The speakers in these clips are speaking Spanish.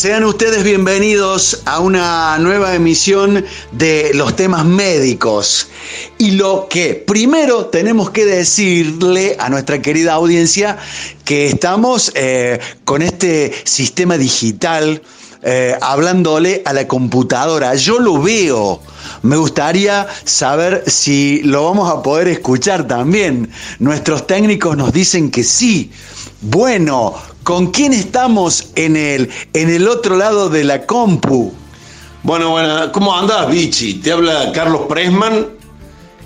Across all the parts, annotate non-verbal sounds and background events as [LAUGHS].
Sean ustedes bienvenidos a una nueva emisión de los temas médicos. Y lo que primero tenemos que decirle a nuestra querida audiencia que estamos eh, con este sistema digital eh, hablándole a la computadora. Yo lo veo. Me gustaría saber si lo vamos a poder escuchar también. Nuestros técnicos nos dicen que sí. Bueno, ¿Con quién estamos en el, en el otro lado de la compu? Bueno, bueno, ¿cómo andas, Vichy? Te habla Carlos Presman.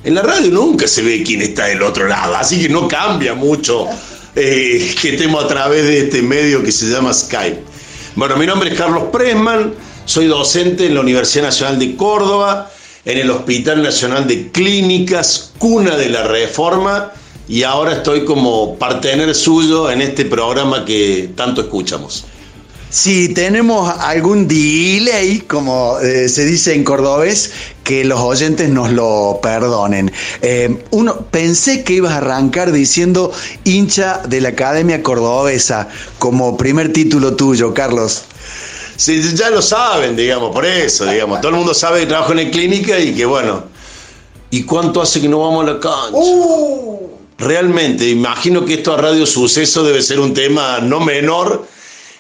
En la radio nunca se ve quién está del otro lado, así que no cambia mucho eh, que estemos a través de este medio que se llama Skype. Bueno, mi nombre es Carlos Presman, soy docente en la Universidad Nacional de Córdoba, en el Hospital Nacional de Clínicas, cuna de la Reforma y ahora estoy como partener suyo en este programa que tanto escuchamos. Si tenemos algún delay, como eh, se dice en cordobés, que los oyentes nos lo perdonen. Eh, uno, pensé que ibas a arrancar diciendo hincha de la Academia Cordobesa como primer título tuyo, Carlos. Sí, ya lo saben, digamos, por eso, digamos. Todo el mundo sabe que trabajo en la clínica y que bueno. ¿Y cuánto hace que no vamos a la cancha? Uh. Realmente, imagino que esto a Radio Suceso debe ser un tema no menor,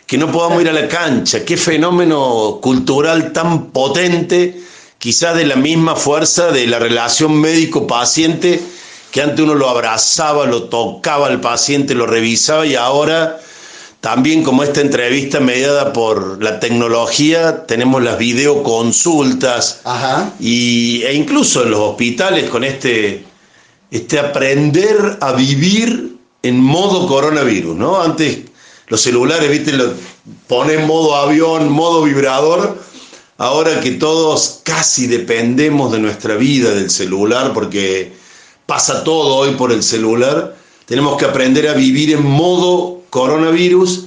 que no podamos ir a la cancha. Qué fenómeno cultural tan potente, quizás de la misma fuerza de la relación médico-paciente, que antes uno lo abrazaba, lo tocaba al paciente, lo revisaba y ahora también como esta entrevista mediada por la tecnología, tenemos las videoconsultas Y, e incluso en los hospitales con este este aprender a vivir en modo coronavirus, ¿no? Antes los celulares, viste, lo ponen modo avión, modo vibrador. Ahora que todos casi dependemos de nuestra vida del celular, porque pasa todo hoy por el celular, tenemos que aprender a vivir en modo coronavirus,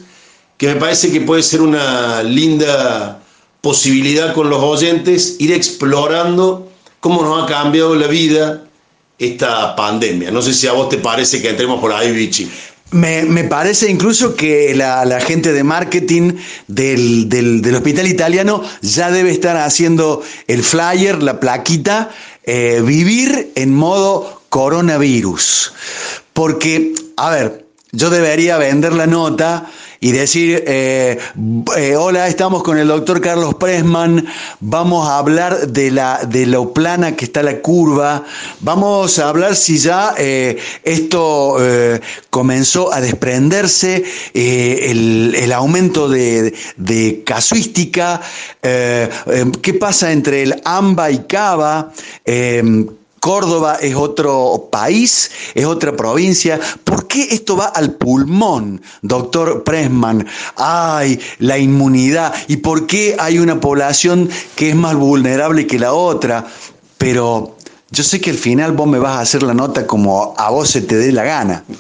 que me parece que puede ser una linda posibilidad con los oyentes, ir explorando cómo nos ha cambiado la vida, esta pandemia. No sé si a vos te parece que entremos por ahí, Vichy. Me, parece incluso que la, gente de marketing del, hospital italiano ya debe estar haciendo el flyer, la plaquita, eh, vivir en modo coronavirus. Porque, a ver, yo debería vender la nota y decir, eh, eh, hola, estamos con el doctor Carlos Presman, vamos a hablar de, la, de lo plana que está la curva, vamos a hablar si ya eh, esto comenzó a desprenderse, el, el, aumento de, de casuística, qué pasa entre el AMBA y CABA, Córdoba es otro país, es otra provincia. ¿Por qué esto va al pulmón, doctor Pressman? Ay, la inmunidad. ¿Y por qué hay una población que es más vulnerable que la otra? Pero yo sé que al final vos me vas a hacer la nota como a vos se te dé la gana. [LAUGHS]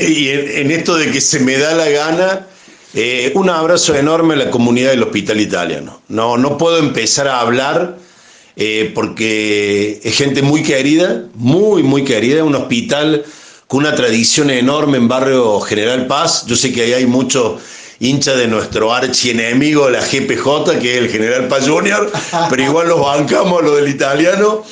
Y en, esto de que se me da la gana, eh, un abrazo enorme a la comunidad del hospital italiano. No, no puedo empezar a hablar eh, porque es gente muy querida, muy, muy querida, un hospital con una tradición enorme en barrio General Paz. Yo sé que ahí hay muchos hinchas de nuestro archienemigo, la GPJ, que es el General Paz Junior, [LAUGHS] pero igual los bancamos, lo del italiano.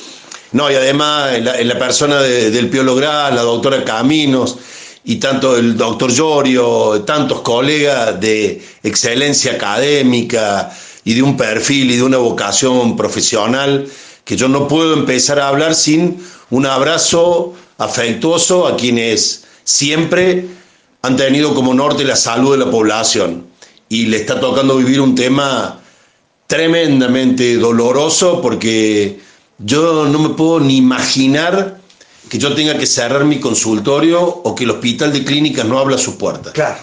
No, y además en la, persona del Piolo Gras, la doctora Caminos, y tanto el doctor Llorio, tantos colegas de excelencia académica, y de un perfil y de una vocación profesional que yo no puedo empezar a hablar sin un abrazo afectuoso a quienes siempre han tenido como norte la salud de la población y le está tocando vivir un tema tremendamente doloroso porque yo no me puedo ni imaginar que yo tenga que cerrar mi consultorio o que el hospital de clínicas no abra sus puertas. Claro.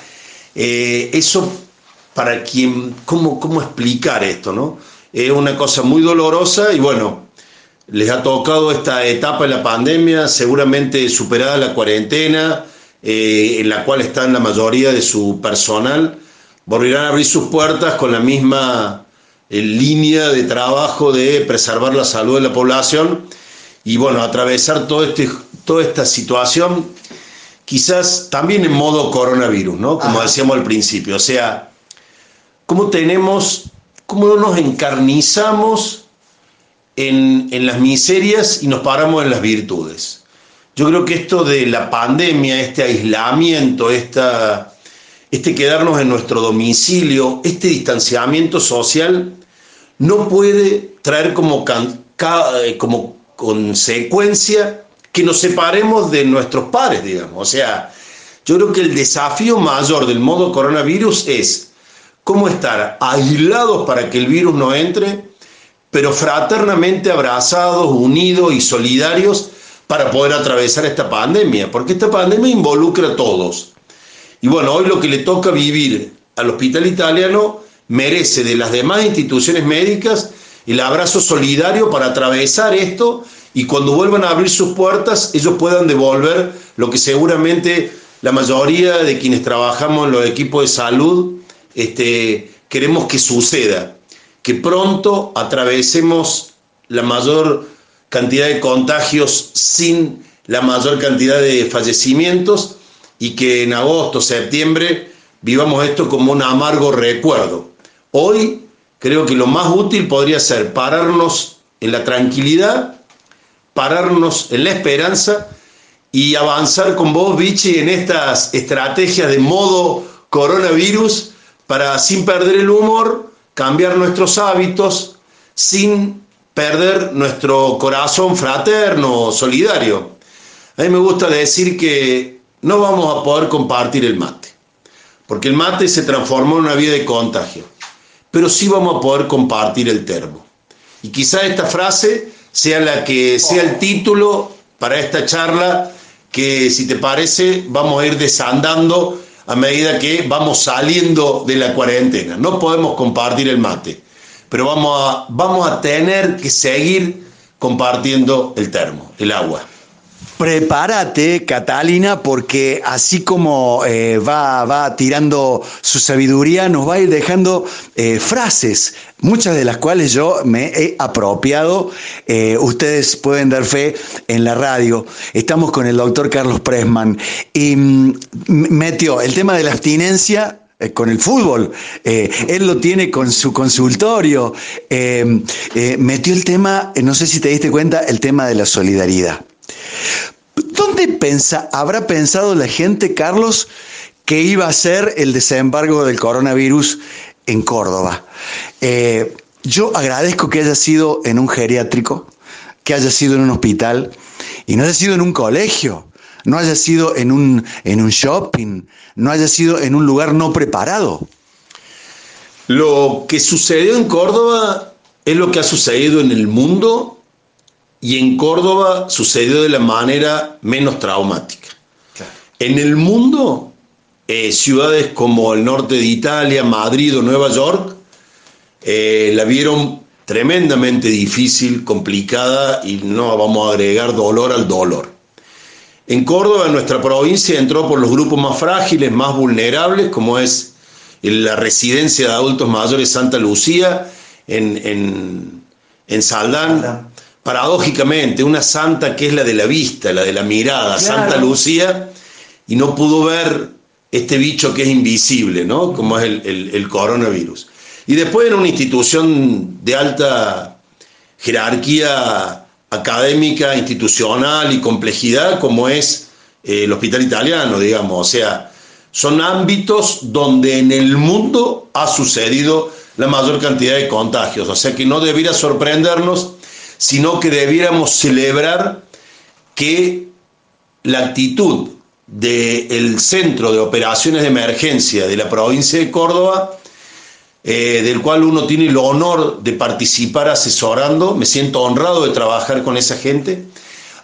Eh, eso para quien, ¿cómo, cómo explicar esto? ¿no? Es una cosa muy dolorosa y bueno, les ha tocado esta etapa en la pandemia, seguramente superada la cuarentena, eh, en la cual están la mayoría de su personal, volverán a abrir sus puertas con la misma eh, línea de trabajo de preservar la salud de la población y bueno, atravesar todo este, toda esta situación, quizás también en modo coronavirus, ¿no? Como decíamos al principio, o sea, cómo tenemos, cómo nos encarnizamos en, en las miserias y nos paramos en las virtudes. Yo creo que esto de la pandemia, este aislamiento, esta, este quedarnos en nuestro domicilio, este distanciamiento social, no puede traer como, eh, como consecuencia que nos separemos de nuestros pares, digamos. O sea, yo creo que el desafío mayor del modo coronavirus es cómo estar aislados para que el virus no entre, pero fraternamente abrazados, unidos y solidarios para poder atravesar esta pandemia, porque esta pandemia involucra a todos. Y bueno, hoy lo que le toca vivir al hospital italiano merece de las demás instituciones médicas el abrazo solidario para atravesar esto y cuando vuelvan a abrir sus puertas ellos puedan devolver lo que seguramente la mayoría de quienes trabajamos en los equipos de salud este, queremos que suceda, que pronto atravesemos la mayor cantidad de contagios sin la mayor cantidad de fallecimientos y que en agosto, septiembre vivamos esto como un amargo recuerdo. Hoy creo que lo más útil podría ser pararnos en la tranquilidad, pararnos en la esperanza y avanzar con vos, Vichy, en estas estrategias de modo coronavirus para, sin perder el humor, cambiar nuestros hábitos, sin perder nuestro corazón fraterno, solidario. A mí me gusta decir que no vamos a poder compartir el mate, porque el mate se transformó en una vía de contagio pero sí vamos a poder compartir el termo. Y quizá esta frase sea la que sea el título para esta charla que si te parece vamos a ir desandando a medida que vamos saliendo de la cuarentena. No podemos compartir el mate, pero vamos a, vamos a tener que seguir compartiendo el termo, el agua. Prepárate, Catalina, porque así como eh, va, va, tirando su sabiduría, nos va a ir dejando eh, frases, muchas de las cuales yo me he apropiado. Eh, ustedes pueden dar fe en la radio. Estamos con el doctor Carlos Presman y mm, metió el tema de la abstinencia con el fútbol, él lo tiene con su consultorio, metió el tema, no sé si te diste cuenta, el tema de la solidaridad. ¿Dónde pensa, habrá pensado la gente, Carlos, que iba a ser el desembargo del coronavirus en Córdoba? Eh, yo agradezco que haya sido en un geriátrico, que haya sido en un hospital y no haya sido en un colegio, no haya sido en un, en un shopping, no haya sido en un lugar no preparado. Lo que sucedió en Córdoba es lo que ha sucedido en el mundo y en Córdoba sucedió de la manera menos traumática. En el mundo, eh, ciudades como el norte de Italia, Madrid o Nueva York, eh, la vieron tremendamente difícil, complicada y no vamos a agregar dolor al dolor. En Córdoba, nuestra provincia, entró por los grupos más frágiles, más vulnerables, como es la residencia de adultos mayores Santa Lucía, en, en, en Saldán, paradójicamente, una santa que es la de la vista, la de la mirada, Santa Lucía, y no pudo ver este bicho que es invisible, ¿no? Como es el, coronavirus. Y después en una institución de alta jerarquía académica, institucional y complejidad, como es eh, el hospital italiano, digamos. O sea, son ámbitos donde en el mundo ha sucedido la mayor cantidad de contagios. O sea que no debiera sorprendernos sino que debiéramos celebrar que la actitud del Centro de Operaciones de Emergencia de la provincia de Córdoba, eh, del cual uno tiene el honor de participar asesorando, me siento honrado de trabajar con esa gente,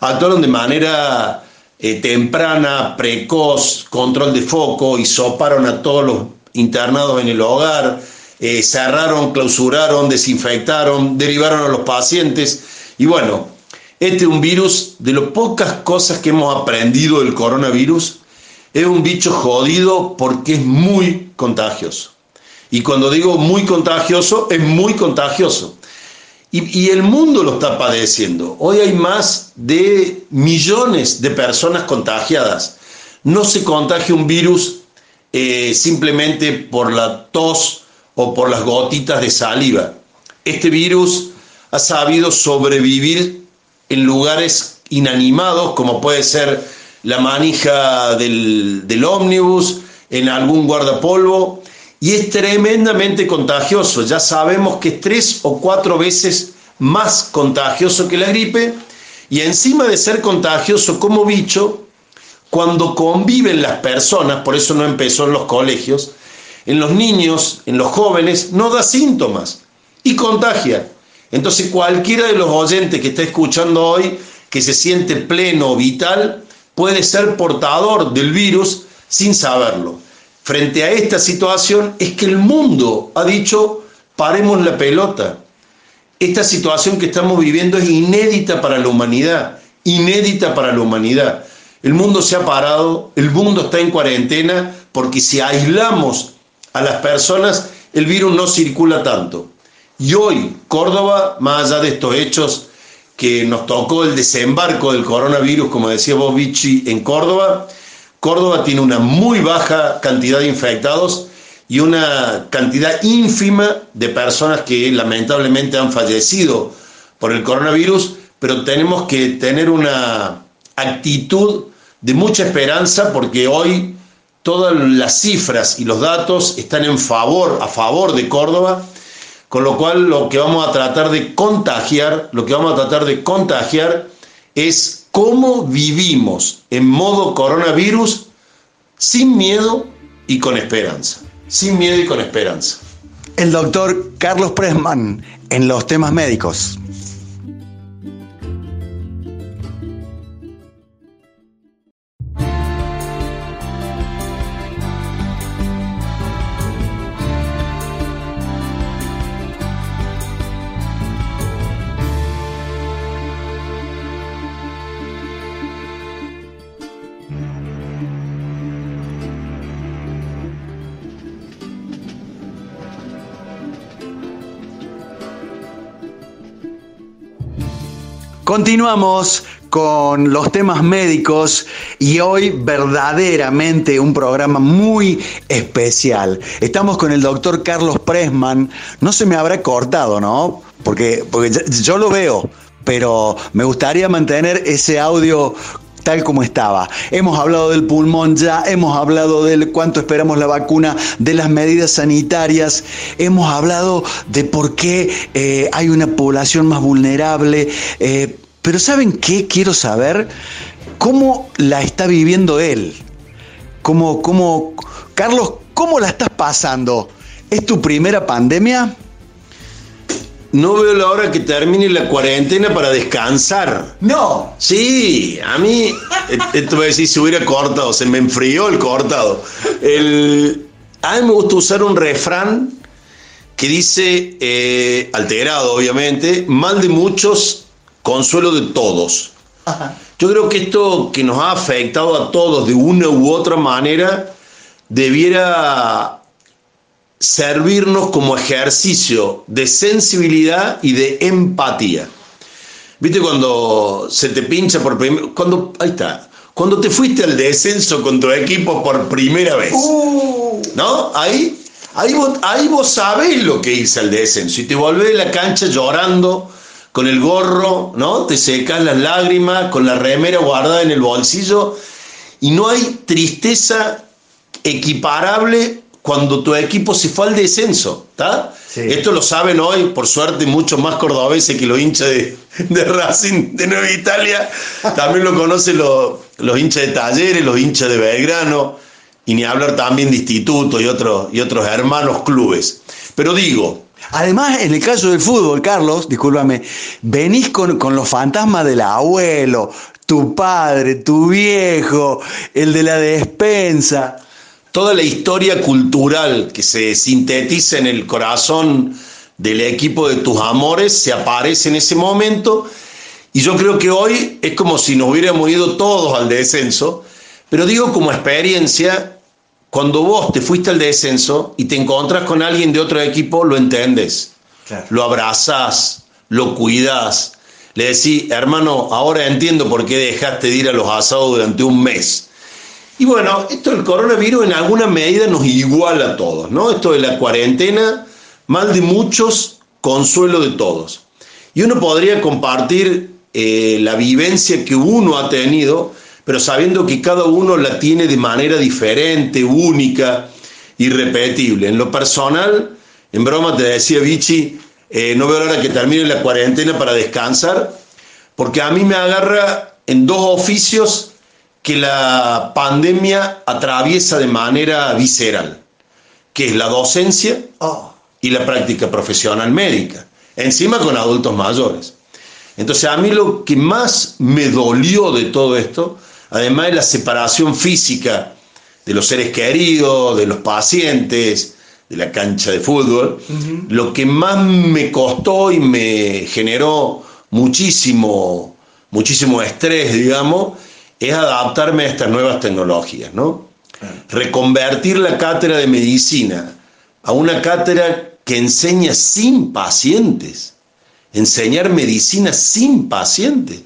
actuaron de manera eh, temprana, precoz, control de foco, y soparon a todos los internados en el hogar, eh, cerraron, clausuraron, desinfectaron, derivaron a los pacientes. Y bueno, este es un virus, de las pocas cosas que hemos aprendido del coronavirus, es un bicho jodido porque es muy contagioso. Y cuando digo muy contagioso, es muy contagioso. Y, el mundo lo está padeciendo. Hoy hay más de millones de personas contagiadas. No se contagia un virus eh, simplemente por la tos o por las gotitas de saliva. Este virus ha sabido sobrevivir en lugares inanimados, como puede ser la manija del, del ómnibus, en algún guardapolvo, y es tremendamente contagioso. Ya sabemos que es tres o cuatro veces más contagioso que la gripe, y encima de ser contagioso como bicho, cuando conviven las personas, por eso no empezó en los colegios, en los niños, en los jóvenes, no da síntomas y contagia. Entonces cualquiera de los oyentes que está escuchando hoy, que se siente pleno o vital, puede ser portador del virus sin saberlo. Frente a esta situación es que el mundo ha dicho, paremos la pelota. Esta situación que estamos viviendo es inédita para la humanidad, inédita para la humanidad. El mundo se ha parado, el mundo está en cuarentena, porque si aislamos a las personas, el virus no circula tanto. Y hoy, Córdoba, más allá de estos hechos que nos tocó el desembarco del coronavirus, como decía Vichy, en Córdoba, Córdoba tiene una muy baja cantidad de infectados y una cantidad ínfima de personas que lamentablemente han fallecido por el coronavirus, pero tenemos que tener una actitud de mucha esperanza porque hoy todas las cifras y los datos están en favor, a favor de Córdoba, con lo cual lo que vamos a tratar de contagiar, lo que vamos a tratar de contagiar es cómo vivimos en modo coronavirus sin miedo y con esperanza. Sin miedo y con esperanza. El doctor Carlos Pressman en los temas médicos. Continuamos con los temas médicos y hoy verdaderamente un programa muy especial. Estamos con el doctor Carlos Pressman. No se me habrá cortado, ¿no? Porque, porque yo lo veo, pero me gustaría mantener ese audio tal como estaba. Hemos hablado del pulmón ya, hemos hablado de cuánto esperamos la vacuna, de las medidas sanitarias, hemos hablado de por qué eh, hay una población más vulnerable. Eh, pero ¿saben qué? Quiero saber cómo la está viviendo él. ¿Cómo, cómo, Carlos, ¿cómo la estás pasando? ¿Es tu primera pandemia? No veo la hora que termine la cuarentena para descansar. No. Sí, a mí, esto voy a decir, si hubiera cortado, se me enfrió el cortado. El, a mí me gusta usar un refrán que dice, eh, alterado obviamente, mal de muchos, consuelo de todos. Yo creo que esto que nos ha afectado a todos de una u otra manera debiera servirnos como ejercicio de sensibilidad y de empatía. ¿Viste cuando se te pincha por primera cuando ahí está, cuando te fuiste al descenso con tu equipo por primera vez? Uh. ¿No? Ahí ahí vos, ahí vos sabés lo que hice al descenso y te volvés de la cancha llorando con el gorro, ¿no? Te secas las lágrimas, con la remera guardada en el bolsillo, y no hay tristeza equiparable cuando tu equipo se fue al descenso, ¿está? Esto lo saben hoy, por suerte, muchos más cordobeses que los hinchas de, Racing de Nueva Italia. También lo conocen los, los hinchas de Talleres, los hinchas de Belgrano, y ni hablar también de institutos y otros, y otros hermanos clubes. Pero digo, Además, en el caso del fútbol, Carlos, discúlpame, venís con, los fantasmas del abuelo, tu padre, tu viejo, el de la despensa. Toda la historia cultural que se sintetiza en el corazón del equipo de tus amores se aparece en ese momento. Y yo creo que hoy es como si nos hubiéramos ido todos al descenso, pero digo como experiencia, cuando vos te fuiste al descenso y te encontras con alguien de otro equipo, lo entiendes. Lo abrazas, lo cuidas. Le decís, hermano, ahora entiendo por qué dejaste de ir a los asados durante un mes. Y bueno, esto del coronavirus en alguna medida nos iguala a todos, ¿no? Esto de la cuarentena, mal de muchos, consuelo de todos. Y uno podría compartir eh, la vivencia que uno ha tenido, pero sabiendo que cada uno la tiene de manera diferente, única, irrepetible. En lo personal, en broma te decía Vichy, eh, no veo la hora que termine la cuarentena para descansar, porque a mí me agarra en dos oficios que la pandemia atraviesa de manera visceral, que es la docencia y la práctica profesional médica, encima con adultos mayores. Entonces a mí lo que más me dolió de todo esto, además de la separación física de los seres queridos, de los pacientes, de la cancha de fútbol, lo que más me costó y me generó muchísimo, muchísimo estrés, digamos, es adaptarme a estas nuevas tecnologías, ¿no? Reconvertir la cátedra de medicina a una cátedra que enseña sin pacientes, enseñar medicina sin pacientes,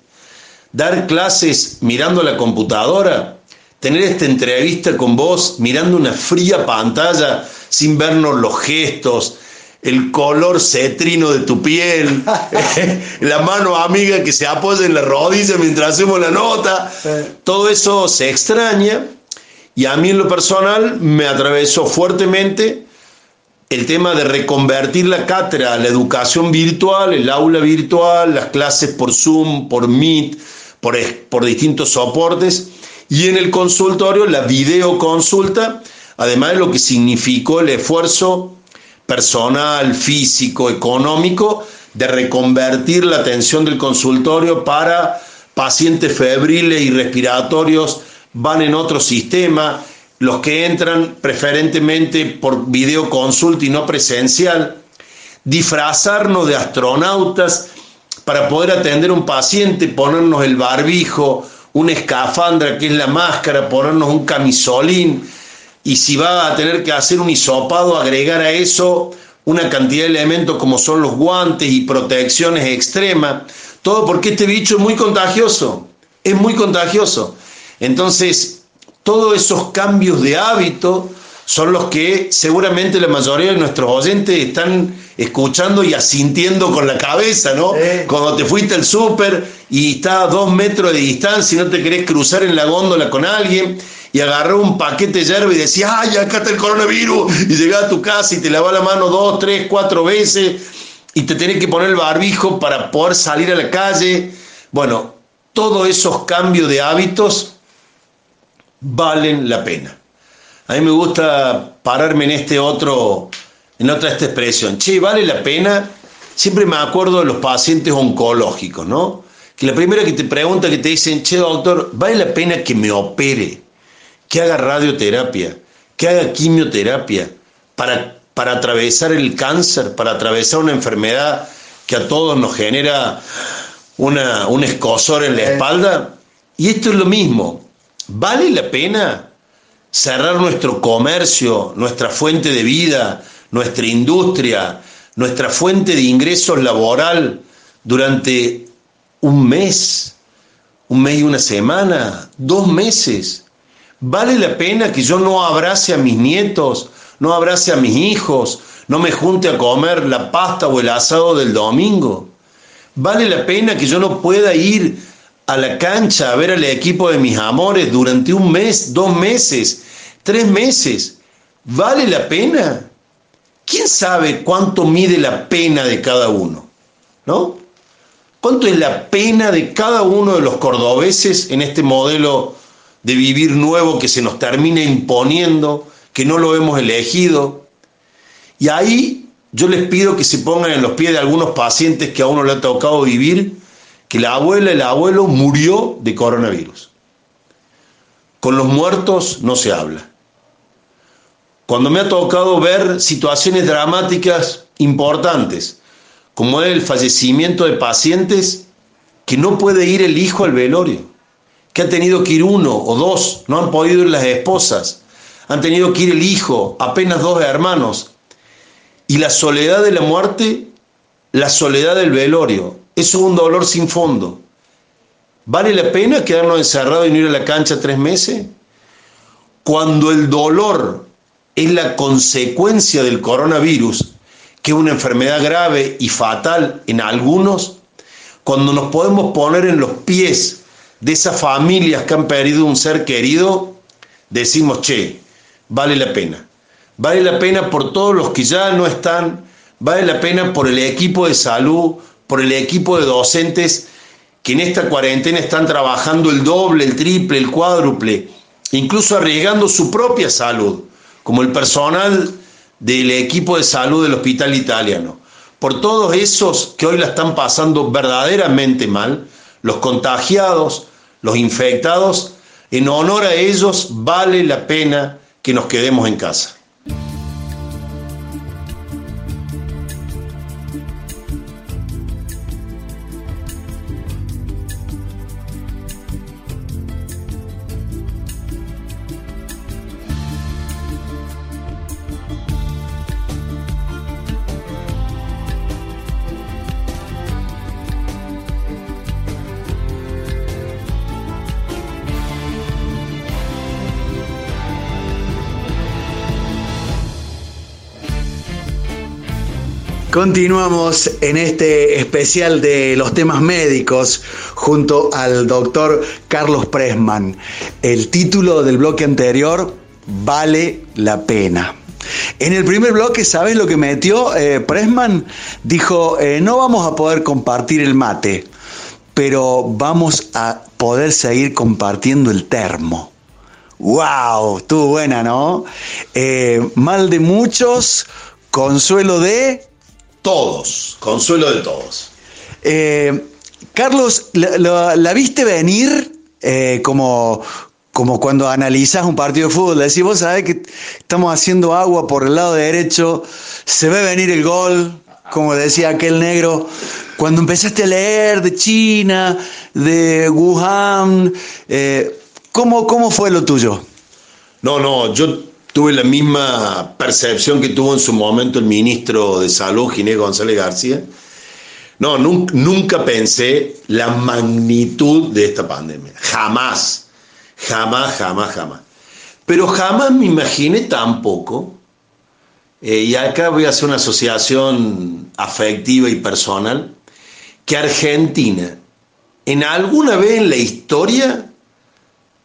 dar clases mirando la computadora, tener esta entrevista con vos mirando una fría pantalla sin vernos los gestos, el color cetrino de tu piel, [LAUGHS] [LAUGHS] la mano amiga que se apoya en la rodilla mientras hacemos la nota, todo eso se extraña y a mí en lo personal me atravesó fuertemente el tema de reconvertir la cátedra la educación virtual, el aula virtual, las clases por Zoom, por Meet, por, por distintos soportes y en el consultorio la videoconsulta, además de lo que significó el esfuerzo personal, físico, económico, de reconvertir la atención del consultorio para pacientes febriles y respiratorios, van en otro sistema, los que entran preferentemente por videoconsulta y no presencial, disfrazarnos de astronautas para poder atender a un paciente, ponernos el barbijo, una escafandra que es la máscara, ponernos un camisolín, y si va a tener que hacer un hisopado, agregar a eso una cantidad de elementos como son los guantes y protecciones extremas, todo porque este bicho es muy contagioso, es muy contagioso. Entonces, todos esos cambios de hábito son los que seguramente la mayoría de nuestros oyentes están escuchando y asintiendo con la cabeza, ¿no? Cuando te fuiste al súper y está a dos metros de distancia y no te querés cruzar en la góndola con alguien y agarró un paquete de yerba y decía, ay, acá está el coronavirus, y llegás a tu casa y te lavas la mano dos, tres, cuatro veces, y te tenés que poner el barbijo para poder salir a la calle. Bueno, todos esos cambios de hábitos valen la pena. A mí me gusta pararme en este otro, en otra esta expresión. Che, vale la pena. Siempre me acuerdo de los pacientes oncológicos, ¿no? Que la primera que te pregunta, que te dicen, che, doctor, ¿vale la pena que me opere? Que haga radioterapia, que haga quimioterapia para, para atravesar el cáncer, para atravesar una enfermedad que a todos nos genera una, un escosor en la espalda. Y esto es lo mismo. ¿Vale la pena cerrar nuestro comercio, nuestra fuente de vida, nuestra industria, nuestra fuente de ingresos laboral durante un mes, un mes y una semana, dos meses? ¿Vale la pena que yo no abrace a mis nietos, no abrace a mis hijos, no me junte a comer la pasta o el asado del domingo? ¿Vale la pena que yo no pueda ir a la cancha a ver al equipo de mis amores durante un mes, dos meses, tres meses? ¿Vale la pena? ¿Quién sabe cuánto mide la pena de cada uno? ¿No? ¿Cuánto es la pena de cada uno de los cordobeses en este modelo de vivir nuevo que se nos termina imponiendo, que no lo hemos elegido. Y ahí yo les pido que se pongan en los pies de algunos pacientes que a uno le ha tocado vivir, que la abuela el abuelo murió de coronavirus. Con los muertos no se habla. Cuando me ha tocado ver situaciones dramáticas importantes, como el fallecimiento de pacientes que no puede ir el hijo al velorio que ha tenido que ir uno o dos, no han podido ir las esposas, han tenido que ir el hijo, apenas dos hermanos. Y la soledad de la muerte, la soledad del velorio, eso es un dolor sin fondo. ¿Vale la pena quedarnos encerrados y no ir a la cancha tres meses? cuando el dolor es la consecuencia del coronavirus, que es una enfermedad grave y fatal en algunos, cuando nos podemos poner en los pies de esas familias que han perdido un ser querido, decimos, che, vale la pena. Vale la pena por todos los que ya no están, vale la pena por el equipo de salud, por el equipo de docentes que en esta cuarentena están trabajando el doble, el triple, el cuádruple, incluso arriesgando su propia salud, como el personal del equipo de salud del hospital italiano. Por todos esos que hoy la están pasando verdaderamente mal, los contagiados, los infectados, en honor a ellos vale la pena que nos quedemos en casa. Continuamos en este especial de los temas médicos junto al doctor Carlos Pressman. El título del bloque anterior, Vale la pena. En el primer bloque, ¿sabes lo que metió eh, Pressman? Dijo, eh, no vamos a poder compartir el mate, pero vamos a poder seguir compartiendo el termo. ¡Wow! Estuvo buena, ¿no? Eh, mal de muchos, consuelo de todos, consuelo de todos. Eh, Carlos, ¿la, viste venir eh, como, como cuando analizas un partido de fútbol? Decís, vos sabés que estamos haciendo agua por el lado derecho, se ve venir el gol, como decía aquel negro. Cuando empezaste a leer de China, de Wuhan, eh, ¿cómo, ¿cómo fue lo tuyo? No, no, yo tuve la misma percepción que tuvo en su momento el ministro de Salud, Ginés González García. No, nunca, pensé la magnitud de esta pandemia. Jamás, jamás, jamás, jamás. Pero jamás me imaginé tampoco, eh, y acá voy a hacer una asociación afectiva y personal, que Argentina en alguna vez en la historia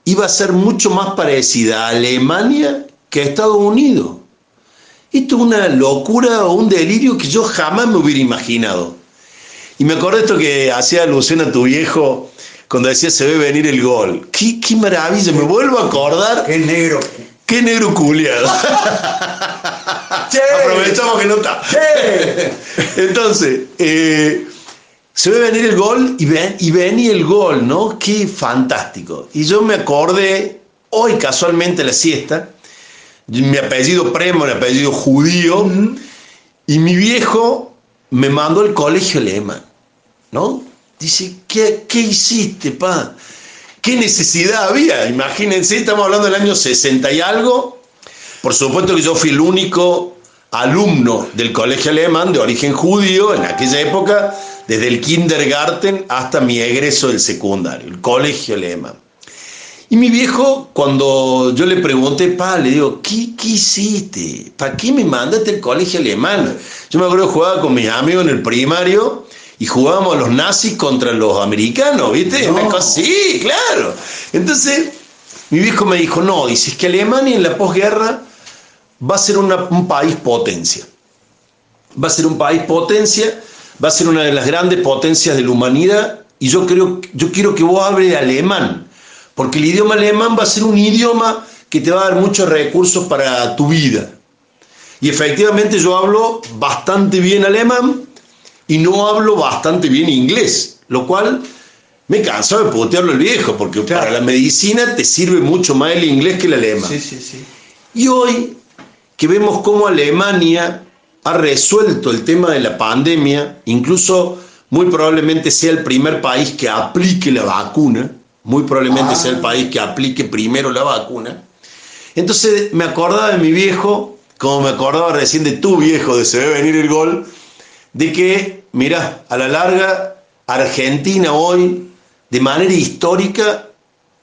iba a ser mucho más parecida a Alemania que Estados Unidos. Esto es una locura o un delirio que yo jamás me hubiera imaginado. Y me acuerdo esto que hacía alusión a tu viejo cuando decía se ve venir el gol. ¡Qué, maravilla! Me vuelvo a acordar. ¡Qué negro! ¡Qué negro culiado! [LAUGHS] Aprovechamos que no está. [LAUGHS] Entonces, eh, se ve venir el gol y, ven, y venía el gol, ¿no? ¡Qué fantástico! Y yo me acordé, hoy casualmente la siesta, mi apellido Premo, mi apellido judío, y mi viejo me mandó al colegio alemán, ¿no? Dice, ¿qué, ¿qué hiciste, pa? ¿Qué necesidad había? Imagínense, estamos hablando del año 60 y algo. Por supuesto que yo fui el único alumno del colegio alemán de origen judío en aquella época, desde el kindergarten hasta mi egreso del secundario, el colegio alemán. Y mi viejo, cuando yo le pregunté, pa, le digo, ¿qué, qué hiciste? ¿Para qué me mandaste al colegio alemán? Yo me acuerdo que jugaba con mis amigos en el primario y jugábamos a los nazis contra los americanos, ¿viste? sí, claro. Entonces, mi viejo me dijo, no, dices que Alemania en la posguerra va a ser un país potencia. Va a ser un país potencia, va a ser una de las grandes potencias de la humanidad y yo, creo, yo quiero que vos hables alemán porque el idioma alemán va a ser un idioma que te va a dar muchos recursos para tu vida. Y efectivamente yo hablo bastante bien alemán y no hablo bastante bien inglés, lo cual me cansa de putearlo el viejo, porque para la medicina te sirve mucho más el inglés que el alemán. Sí, sí, sí. Y hoy que vemos cómo Alemania ha resuelto el tema de la pandemia, incluso muy probablemente sea el primer país que aplique la vacuna, muy probablemente sea el país que aplique primero la vacuna. Entonces me acordaba de mi viejo, como me acordaba recién de tu viejo, de se ve venir el gol, de que, mira, a la larga, Argentina hoy, de manera histórica,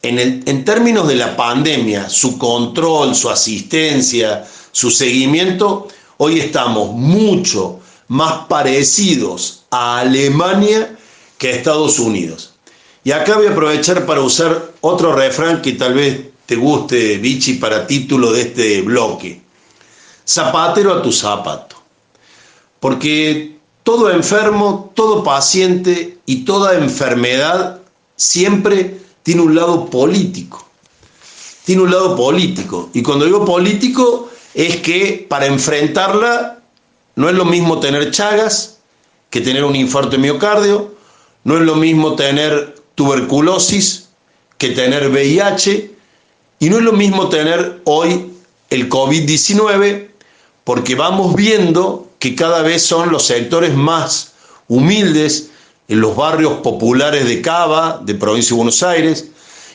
en, en términos de la pandemia, su control, su asistencia, su seguimiento, hoy estamos mucho más parecidos a Alemania que a Estados Unidos. Y acá voy a aprovechar para usar otro refrán que tal vez te guste, Vichy, para título de este bloque. Zapatero a tu zapato. Porque todo enfermo, todo paciente y toda enfermedad siempre tiene un lado político. Tiene un lado político. Y cuando digo político es que para enfrentarla no es lo mismo tener chagas que tener un infarto de miocardio, no es lo mismo tener tuberculosis que tener VIH y no es lo mismo tener hoy el COVID-19 porque vamos viendo que cada vez son los sectores más humildes en los barrios populares de Cava, de provincia de Buenos Aires,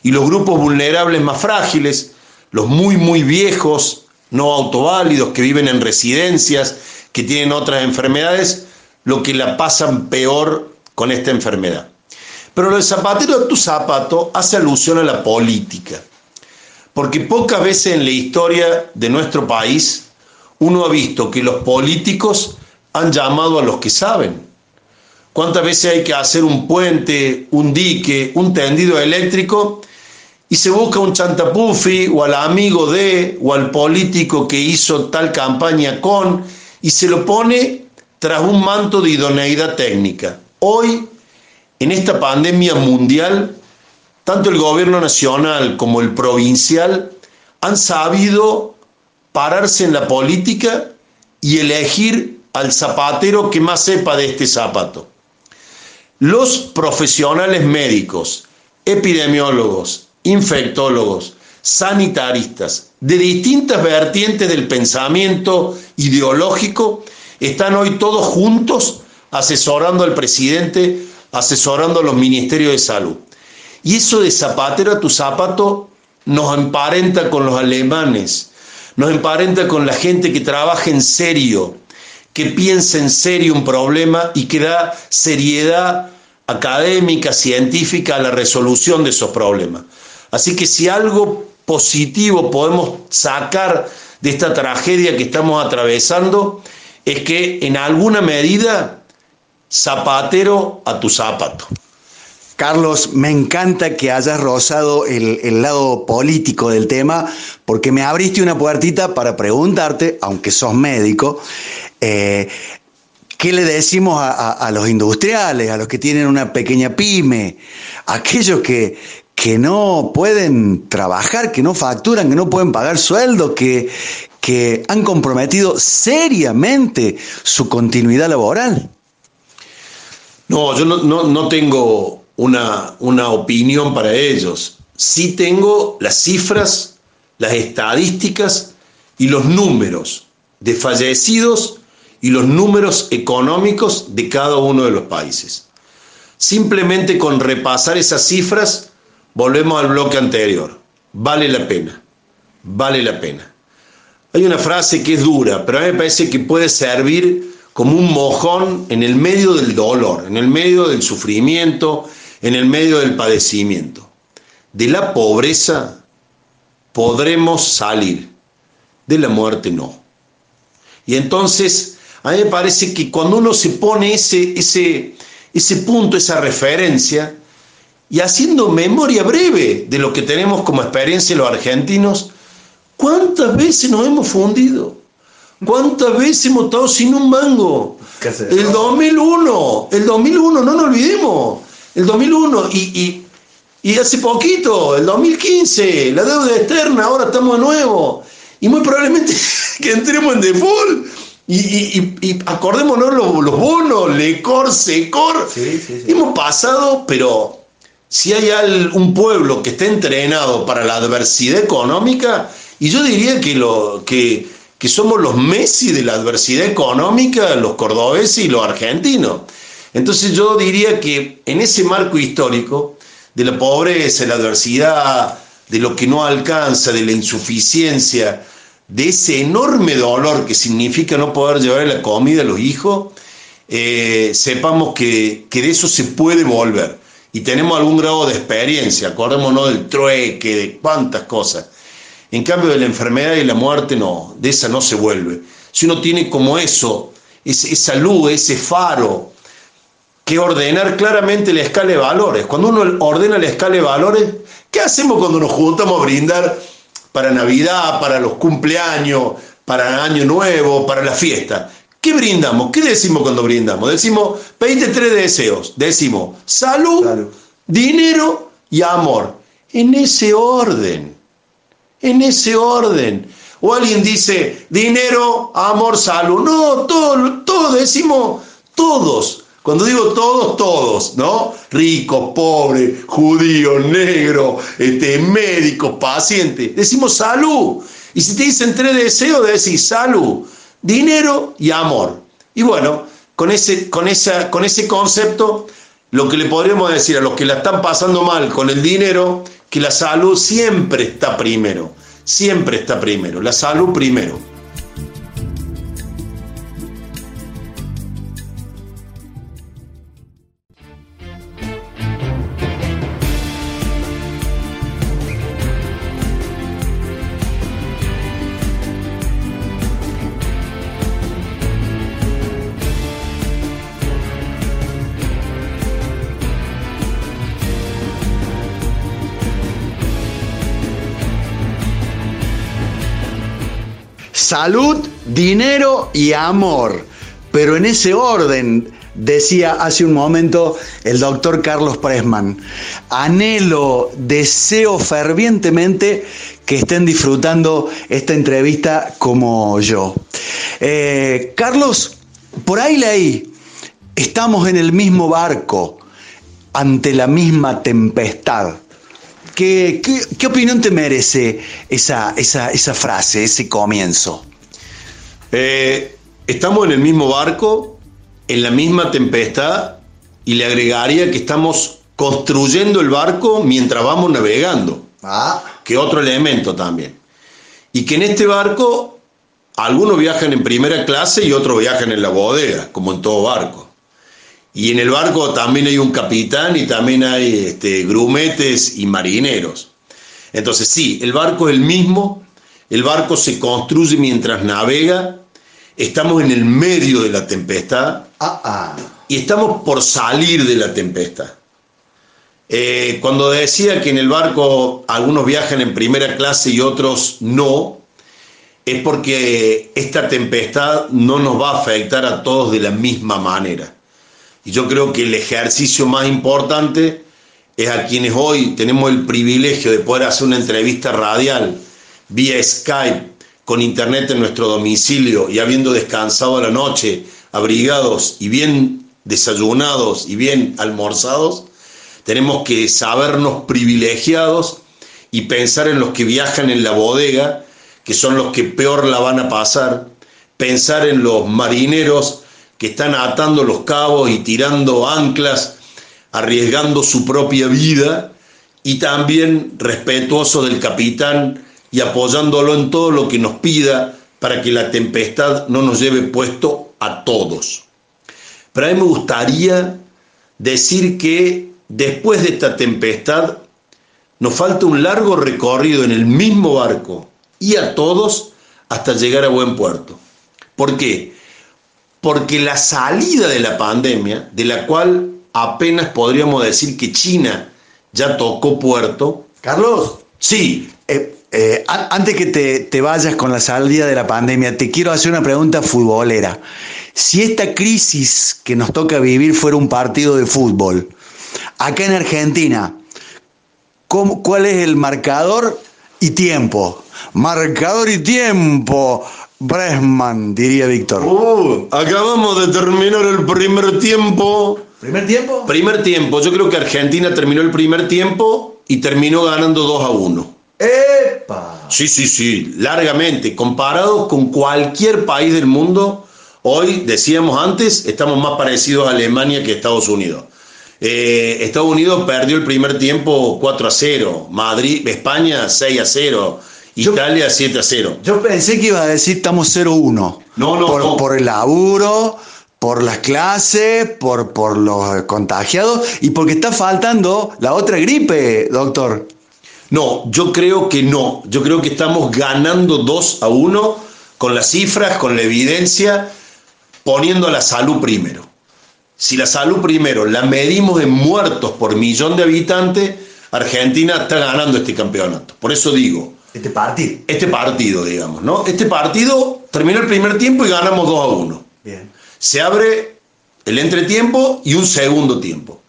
y los grupos vulnerables más frágiles, los muy, muy viejos, no autoválidos, que viven en residencias, que tienen otras enfermedades, lo que la pasan peor con esta enfermedad. Pero lo de zapatero a tu zapato hace alusión a la política, porque pocas veces en la historia de nuestro país uno ha visto que los políticos han llamado a los que saben. ¿Cuántas veces hay que hacer un puente, un dique, un tendido eléctrico y se busca un chantapufi o al amigo de o al político que hizo tal campaña con y se lo pone tras un manto de idoneidad técnica? Hoy, en esta pandemia mundial, tanto el gobierno nacional como el provincial han sabido pararse en la política y elegir al zapatero que más sepa de este zapato. Los profesionales médicos, epidemiólogos, infectólogos, sanitaristas, de distintas vertientes del pensamiento ideológico, están hoy todos juntos asesorando al presidente, asesorando a los ministerios de salud. Y eso de zapatero a tu zapato nos emparenta con los alemanes, nos emparenta con la gente que trabaja en serio, que piensa en serio un problema y que da seriedad académica, científica a la resolución de esos problemas. Así que si algo positivo podemos sacar de esta tragedia que estamos atravesando, es que en alguna medida zapatero a tu zapato. Carlos, me encanta que hayas rozado el, lado político del tema, porque me abriste una puertita para preguntarte, aunque sos médico, eh, ¿qué le decimos a, los industriales, a los que tienen una pequeña pyme, aquellos que, que no pueden trabajar, que no facturan, que no pueden pagar sueldo, que, que han comprometido seriamente su continuidad laboral? No, yo no, tengo una, una opinión para ellos. Sí tengo las cifras, las estadísticas y los números de fallecidos y los números económicos de cada uno de los países. Simplemente con repasar esas cifras, volvemos al bloque anterior. Vale la pena, vale la pena. Hay una frase que es dura, pero a mí me parece que puede servir como un mojón en el medio del dolor, en el medio del sufrimiento, en el medio del padecimiento. De la pobreza podremos salir, de la muerte no. Y entonces, a mí me parece que cuando uno se pone ese, ese, ese punto, esa referencia, y haciendo memoria breve de lo que tenemos como experiencia los argentinos, ¿cuántas veces nos hemos fundido? ¿Cuántas veces hemos estado sin un mango? El 2001, el 2001, no nos olvidemos. El 2001 y, y, hace poquito, el 2015, la deuda externa, ahora estamos de nuevo. Y muy probablemente [LAUGHS] que entremos en default. Y, y, acordémonos los, los, bonos, Lecor, Secor. Hemos pasado, pero si hay un pueblo que está entrenado para la adversidad económica, y yo diría que, lo, que que somos los Messi de la adversidad económica, los cordobeses y los argentinos. Entonces yo diría que en ese marco histórico de la pobreza, de la adversidad, de lo que no alcanza, de la insuficiencia, de ese enorme dolor que significa no poder llevar la comida a los hijos, eh, sepamos que, que de eso se puede volver y tenemos algún grado de experiencia, acordémonos del trueque, de cuántas cosas. En cambio de la enfermedad y la muerte no, de esa no se vuelve. Si uno tiene como eso, esa luz, ese faro, que ordenar claramente la escala de valores. Cuando uno ordena la escala de valores, ¿qué hacemos cuando nos juntamos a brindar para Navidad, para los cumpleaños, para Año Nuevo, para la fiesta? ¿Qué brindamos? ¿Qué decimos cuando brindamos? Decimos, pedite tres deseos. Decimos, salud, dinero y amor. En ese orden. En ese orden. O alguien dice, dinero, amor, salud. No, todos, todos decimos, todos. Cuando digo todos, todos, ¿no? Ricos, pobres, judíos, negros, este, médicos, pacientes. Decimos salud. Y si te dicen tres deseos, decís salud, dinero y amor. Y bueno, con ese, con, esa, con ese concepto, lo que le podríamos decir a los que la están pasando mal con el dinero, que la salud siempre está primero. Siempre está primero. La salud primero. Salud, dinero y amor. Pero en ese orden, decía hace un momento el doctor Carlos Presman, anhelo, deseo fervientemente que estén disfrutando esta entrevista como yo. Eh, Carlos, por ahí leí, estamos en el mismo barco, ante la misma tempestad. ¿Qué, opinión te merece esa, esa, frase, ese comienzo? Eh, estamos en el mismo barco, en la misma tempestad, y le agregaría que estamos construyendo el barco mientras vamos navegando. Ah. Que otro elemento también. Y que en este barco algunos viajan en primera clase y otros viajan en la bodega, como en todo barco. Y en el barco también hay un capitán y también hay este, grumetes y marineros. Entonces sí, el barco es el mismo, el barco se construye mientras navega, estamos en el medio de la tempestad ah, ah. y estamos por salir de la tempestad. Eh, cuando decía que en el barco algunos viajan en primera clase y otros no, es porque esta tempestad no nos va a afectar a todos de la misma manera. Y yo creo que el ejercicio más importante es a quienes hoy tenemos el privilegio de poder hacer una entrevista radial vía Skype con internet en nuestro domicilio y habiendo descansado la noche, abrigados y bien desayunados y bien almorzados, tenemos que sabernos privilegiados y pensar en los que viajan en la bodega, que son los que peor la van a pasar, pensar en los marineros que están atando los cabos y tirando anclas, arriesgando su propia vida y también respetuoso del capitán y apoyándolo en todo lo que nos pida para que la tempestad no nos lleve puesto a todos. Pero a mí me gustaría decir que después de esta tempestad nos falta un largo recorrido en el mismo barco y a todos hasta llegar a buen puerto. ¿Por qué? Porque la salida de la pandemia, de la cual apenas podríamos decir que China ya tocó puerto. Carlos. Sí. Eh, eh, antes que te, te, vayas con la salida de la pandemia, te quiero hacer una pregunta futbolera. Si esta crisis que nos toca vivir fuera un partido de fútbol, acá en Argentina, ¿cuál es el marcador y tiempo? Marcador y tiempo. Bresman, diría Víctor. Uh, acabamos de terminar el primer tiempo. ¿Primer tiempo? Primer tiempo. Yo creo que Argentina terminó el primer tiempo y terminó ganando 2 a 1. ¡Epa! Sí, sí, sí, largamente. Comparado con cualquier país del mundo, hoy, decíamos antes, estamos más parecidos a Alemania que a Estados Unidos. Eh, Estados Unidos perdió el primer tiempo 4 a 0. Madrid, España 6 a 0. Italia 7 a 0. Yo pensé que iba a decir estamos 0-1. No, no por, no. por el laburo, por las clases, por, por los contagiados y porque está faltando la otra gripe, doctor. No, yo creo que no. Yo creo que estamos ganando 2 a 1 con las cifras, con la evidencia, poniendo la salud primero. Si la salud primero la medimos en muertos por millón de habitantes, Argentina está ganando este campeonato. Por eso digo. Este partido. Este partido, digamos, ¿no? Este partido terminó el primer tiempo y ganamos 2 a 1. Bien. Se abre el entretiempo y un segundo tiempo.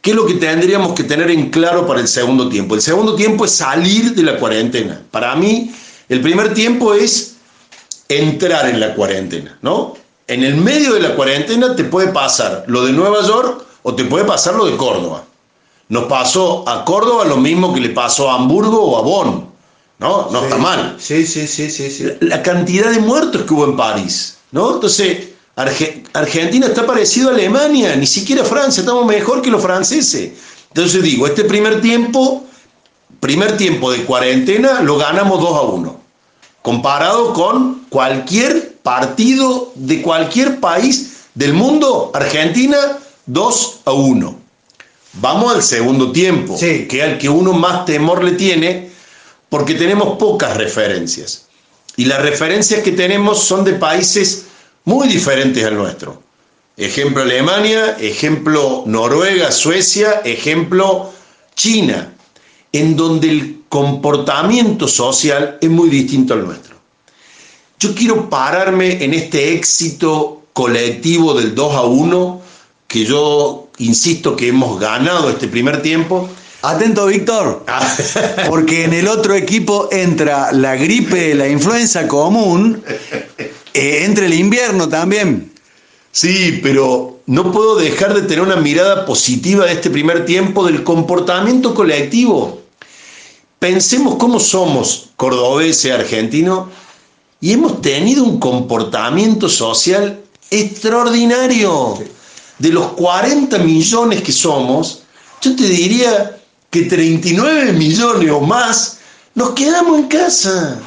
¿Qué es lo que tendríamos que tener en claro para el segundo tiempo? El segundo tiempo es salir de la cuarentena. Para mí, el primer tiempo es entrar en la cuarentena, ¿no? En el medio de la cuarentena te puede pasar lo de Nueva York o te puede pasar lo de Córdoba. Nos pasó a Córdoba lo mismo que le pasó a Hamburgo o a Bonn, ¿no? No está mal. Sí, sí, sí, sí, sí. La, la cantidad de muertos que hubo en París, ¿no? Entonces, Argentina está parecido a Alemania, ni siquiera Francia, estamos mejor que los franceses. Entonces digo, este primer tiempo, primer tiempo de cuarentena, lo ganamos 2 a 1, comparado con cualquier partido de cualquier país del mundo, Argentina 2 a 1. Vamos al segundo tiempo, sí. que es al que uno más temor le tiene, porque tenemos pocas referencias. Y las referencias que tenemos son de países muy diferentes al nuestro. Ejemplo Alemania, ejemplo Noruega, Suecia, ejemplo China, en donde el comportamiento social es muy distinto al nuestro. Yo quiero pararme en este éxito colectivo del 2 a 1, que yo insisto que hemos ganado este primer tiempo. Atento, Víctor, [LAUGHS] porque en el otro equipo entra la gripe, la influenza común eh, entre el invierno también. Sí, pero no puedo dejar de tener una mirada positiva de este primer tiempo del comportamiento colectivo. Pensemos cómo somos cordobeses, argentinos, y hemos tenido un comportamiento social extraordinario. De los 40 millones que somos, yo te diría que 39 millones o más nos quedamos en casa.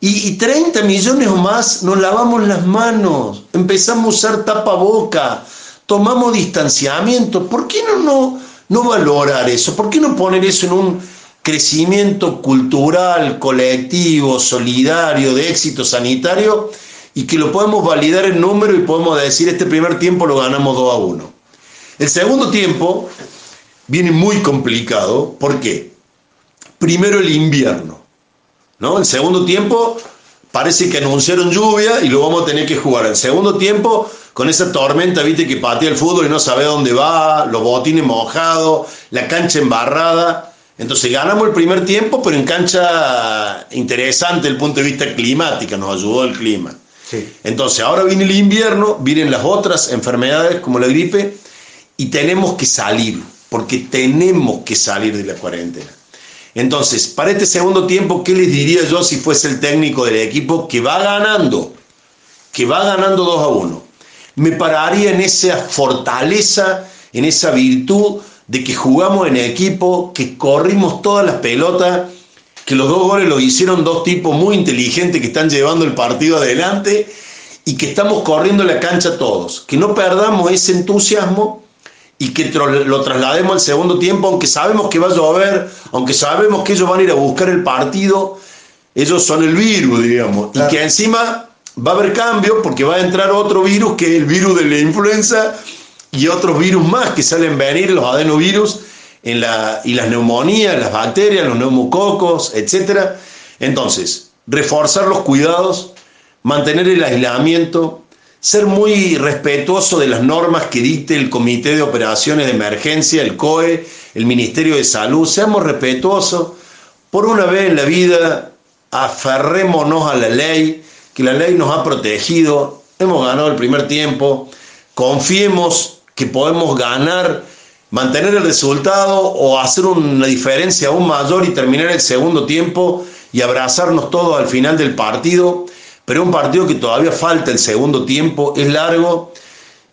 Y, y 30 millones o más nos lavamos las manos, empezamos a usar tapaboca, tomamos distanciamiento. ¿Por qué no, no, no valorar eso? ¿Por qué no poner eso en un crecimiento cultural, colectivo, solidario, de éxito sanitario? Y que lo podemos validar en número y podemos decir, este primer tiempo lo ganamos 2 a 1. El segundo tiempo viene muy complicado. ¿Por qué? Primero el invierno. ¿no? El segundo tiempo parece que anunciaron lluvia y lo vamos a tener que jugar. El segundo tiempo, con esa tormenta, viste, que patea el fútbol y no sabe dónde va, los botines mojados, la cancha embarrada. Entonces ganamos el primer tiempo, pero en cancha interesante desde el punto de vista climático, nos ayudó el clima. Sí. Entonces ahora viene el invierno, vienen las otras enfermedades como la gripe y tenemos que salir, porque tenemos que salir de la cuarentena. Entonces, para este segundo tiempo, ¿qué les diría yo si fuese el técnico del equipo que va ganando? Que va ganando 2 a 1. Me pararía en esa fortaleza, en esa virtud de que jugamos en equipo, que corrimos todas las pelotas, que los dos goles los hicieron dos tipos muy inteligentes que están llevando el partido adelante y que estamos corriendo la cancha todos. Que no perdamos ese entusiasmo y que lo traslademos al segundo tiempo, aunque sabemos que va a llover, aunque sabemos que ellos van a ir a buscar el partido, ellos son el virus, digamos, claro. y que encima va a haber cambio porque va a entrar otro virus que es el virus de la influenza y otros virus más que salen venir, los adenovirus en la, y las neumonías, las bacterias, los neumococos, etc. Entonces, reforzar los cuidados, mantener el aislamiento, ser muy respetuoso de las normas que dicte el Comité de Operaciones de Emergencia, el COE, el Ministerio de Salud, seamos respetuosos. Por una vez en la vida, aferrémonos a la ley, que la ley nos ha protegido, hemos ganado el primer tiempo, confiemos que podemos ganar, mantener el resultado o hacer una diferencia aún mayor y terminar el segundo tiempo y abrazarnos todos al final del partido pero un partido que todavía falta el segundo tiempo, es largo.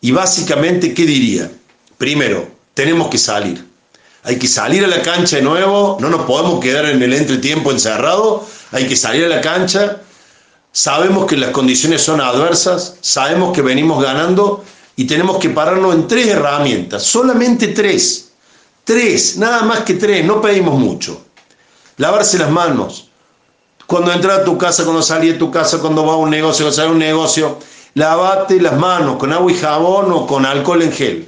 Y básicamente, ¿qué diría? Primero, tenemos que salir. Hay que salir a la cancha de nuevo, no nos podemos quedar en el entretiempo encerrado, hay que salir a la cancha, sabemos que las condiciones son adversas, sabemos que venimos ganando. Y tenemos que pararnos en tres herramientas, solamente tres, tres, nada más que tres, no pedimos mucho. Lavarse las manos. Cuando entras a tu casa, cuando salís de tu casa, cuando vas a un negocio, cuando sales a un negocio, lavate las manos con agua y jabón o con alcohol en gel.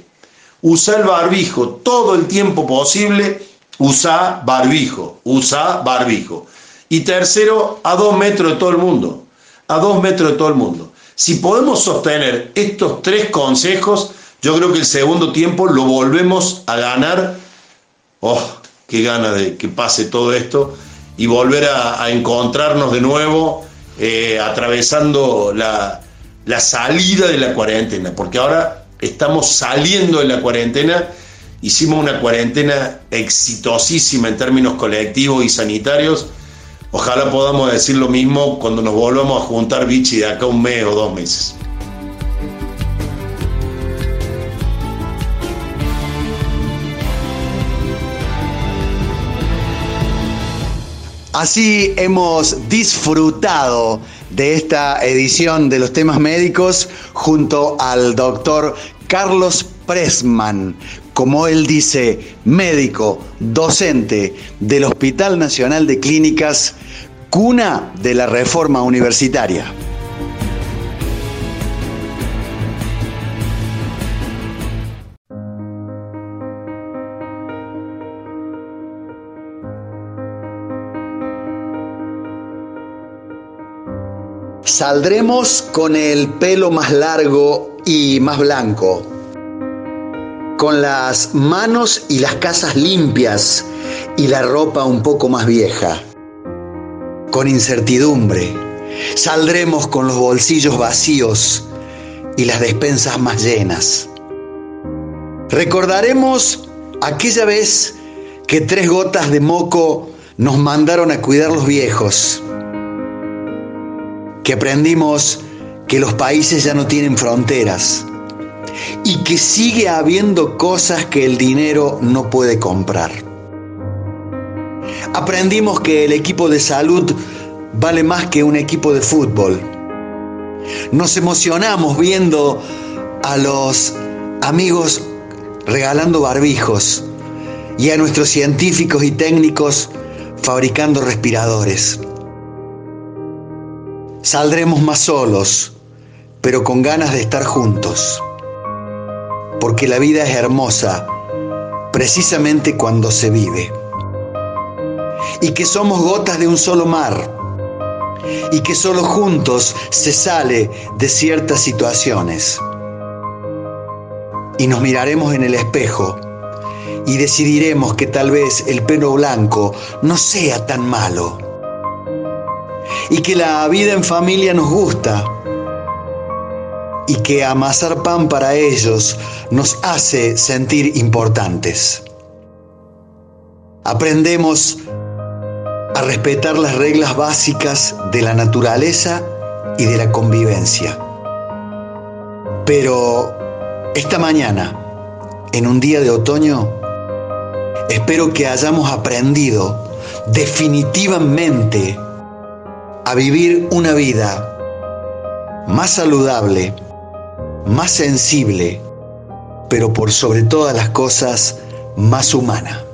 Usa el barbijo todo el tiempo posible, usa barbijo, usa barbijo. Y tercero, a dos metros de todo el mundo, a dos metros de todo el mundo. Si podemos sostener estos tres consejos, yo creo que el segundo tiempo lo volvemos a ganar. Oh, qué gana de que pase todo esto y volver a, encontrarnos de nuevo eh, atravesando la, la salida de la cuarentena, porque ahora estamos saliendo de la cuarentena, hicimos una cuarentena exitosísima en términos colectivos y sanitarios, ojalá podamos decir lo mismo cuando nos volvamos a juntar, bichi, de acá un mes o dos meses. Así hemos disfrutado de esta edición de los temas médicos junto al doctor Carlos Pressman, como él dice, médico, docente del Hospital Nacional de Clínicas, cuna de la reforma universitaria. Saldremos con el pelo más largo y más blanco, con las manos y las casas limpias y la ropa un poco más vieja, con incertidumbre. Saldremos con los bolsillos vacíos y las despensas más llenas. Recordaremos aquella vez que tres gotas de moco nos mandaron a cuidar los viejos que aprendimos que los países ya no tienen fronteras y que sigue habiendo cosas que el dinero no puede comprar. Aprendimos que el equipo de salud vale más que un equipo de fútbol. Nos emocionamos viendo a los amigos regalando barbijos y a nuestros científicos y técnicos fabricando respiradores. Saldremos más solos, pero con ganas de estar juntos. Porque la vida es hermosa precisamente cuando se vive. Y que somos gotas de un solo mar. Y que solo juntos se sale de ciertas situaciones. Y nos miraremos en el espejo y decidiremos que tal vez el pelo blanco no sea tan malo y que la vida en familia nos gusta y que amasar pan para ellos nos hace sentir importantes. Aprendemos a respetar las reglas básicas de la naturaleza y de la convivencia. Pero esta mañana, en un día de otoño, espero que hayamos aprendido definitivamente a vivir una vida más saludable, más sensible, pero por sobre todas las cosas, más humana.